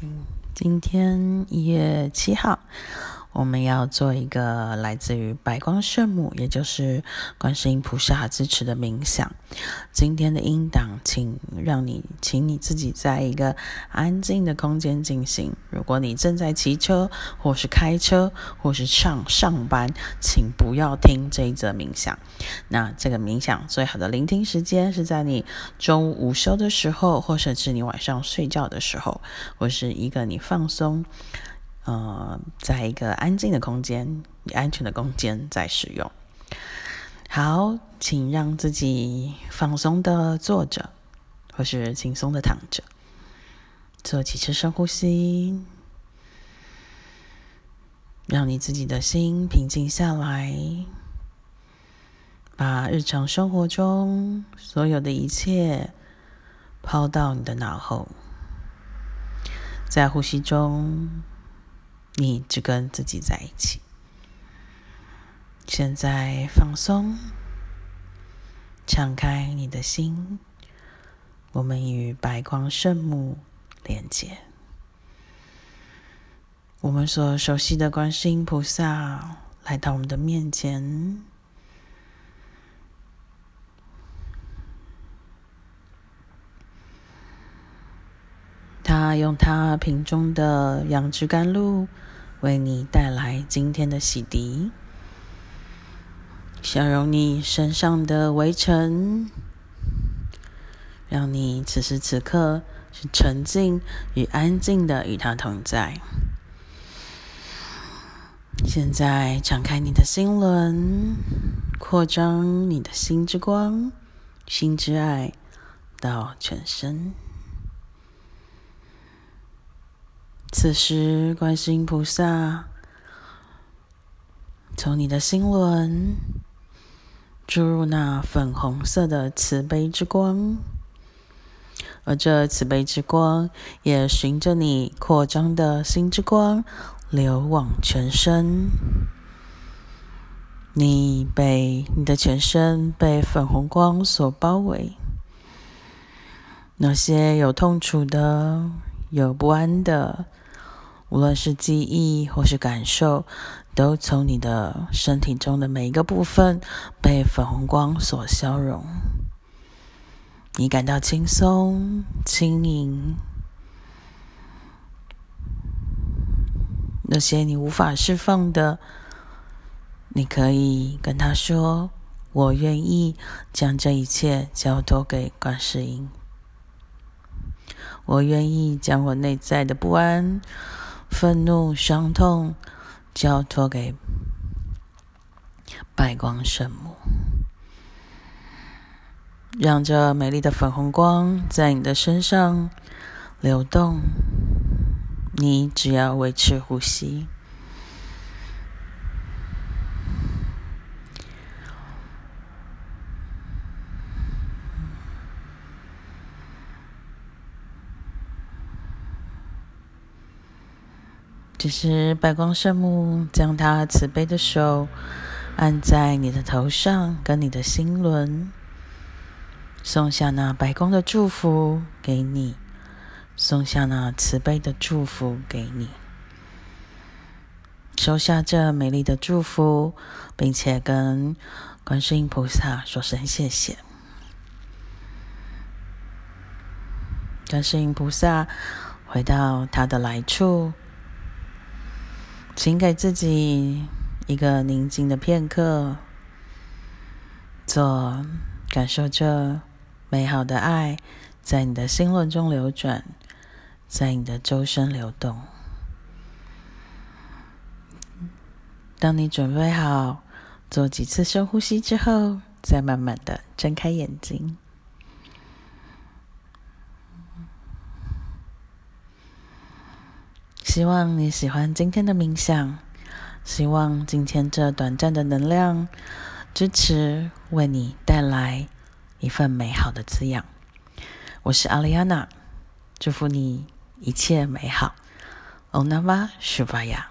嗯，今天一月七号。我们要做一个来自于白光圣母，也就是观世音菩萨支持的冥想。今天的音档，请让你，请你自己在一个安静的空间进行。如果你正在骑车，或是开车，或是上上班，请不要听这一则冥想。那这个冥想最好的聆听时间是在你中午午休的时候，或者是你晚上睡觉的时候，或是一个你放松。呃，在一个安静的空间、安全的空间在使用。好，请让自己放松的坐着，或是轻松的躺着，做几次深呼吸，让你自己的心平静下来，把日常生活中所有的一切抛到你的脑后，在呼吸中。你只跟自己在一起。现在放松，敞开你的心，我们与白光圣母连接。我们所熟悉的观世音菩萨来到我们的面前，他用他瓶中的杨枝甘露。为你带来今天的洗涤，消融你身上的围城，让你此时此刻是沉静与安静的与他同在。现在敞开你的心轮，扩张你的心之光、心之爱到全身。此时，观世音菩萨从你的心轮注入那粉红色的慈悲之光，而这慈悲之光也循着你扩张的心之光流往全身。你被你的全身被粉红光所包围，那些有痛楚的、有不安的。无论是记忆或是感受，都从你的身体中的每一个部分被粉红光所消融。你感到轻松、轻盈。那些你无法释放的，你可以跟他说：“我愿意将这一切交托给观世音。我愿意将我内在的不安。”愤怒、伤痛，交托给白光圣母，让这美丽的粉红光在你的身上流动。你只要维持呼吸。只是白光圣母将她慈悲的手按在你的头上，跟你的心轮，送下那白光的祝福给你，送下那慈悲的祝福给你，收下这美丽的祝福，并且跟观世音菩萨说声谢谢。观世音菩萨回到他的来处。请给自己一个宁静的片刻，做感受这美好的爱在你的心轮中流转，在你的周身流动。当你准备好做几次深呼吸之后，再慢慢的睁开眼睛。希望你喜欢今天的冥想，希望今天这短暂的能量支持为你带来一份美好的滋养。我是阿丽安娜，祝福你一切美好。欧娜玛，舒巴雅。